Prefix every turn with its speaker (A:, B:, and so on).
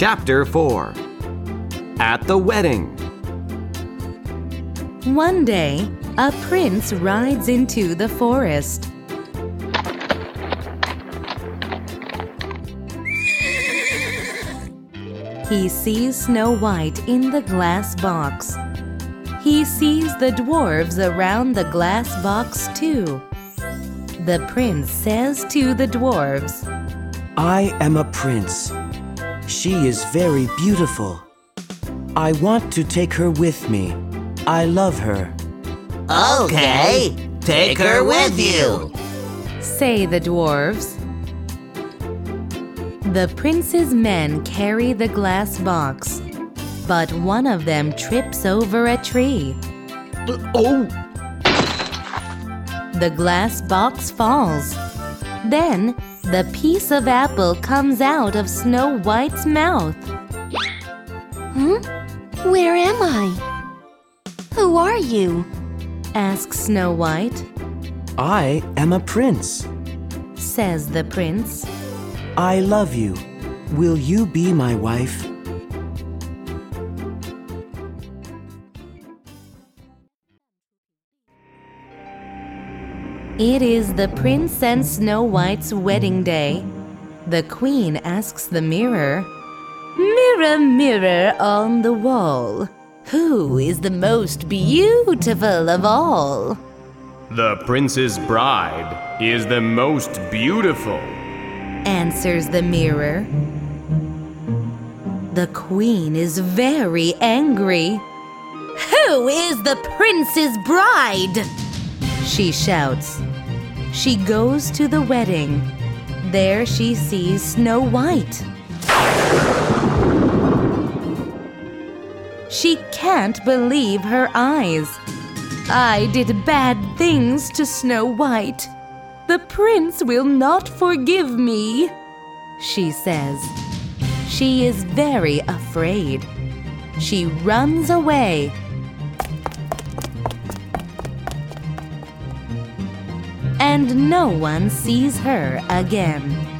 A: Chapter 4 At the Wedding
B: One day, a prince rides into the forest. He sees Snow White in the glass box. He sees the dwarves around the glass box too. The prince says to the dwarves,
C: I am a prince. She is very beautiful. I want to take her with me. I love her.
D: Okay, take her with you.
B: say the dwarves. The prince's men carry the glass box, but one of them trips over a tree.
A: Oh!
B: The glass box falls. Then the piece of apple comes out of Snow White's mouth.
E: Hmm? Where am I? Who are you?
B: asks Snow White.
C: I am a prince.
B: Says the prince.
C: I love you. Will you be my wife?
B: It is the prince and Snow White's wedding day. The queen asks the mirror, Mirror, mirror on the wall, who is the most beautiful of all?
A: The prince's bride is the most beautiful.
B: Answers the mirror. The queen is very angry. Who is the prince's bride? She shouts. She goes to the wedding. There she sees Snow White. She can't believe her eyes. I did bad things to Snow White. The prince will not forgive me, she says. She is very afraid. She runs away. And no one sees her again.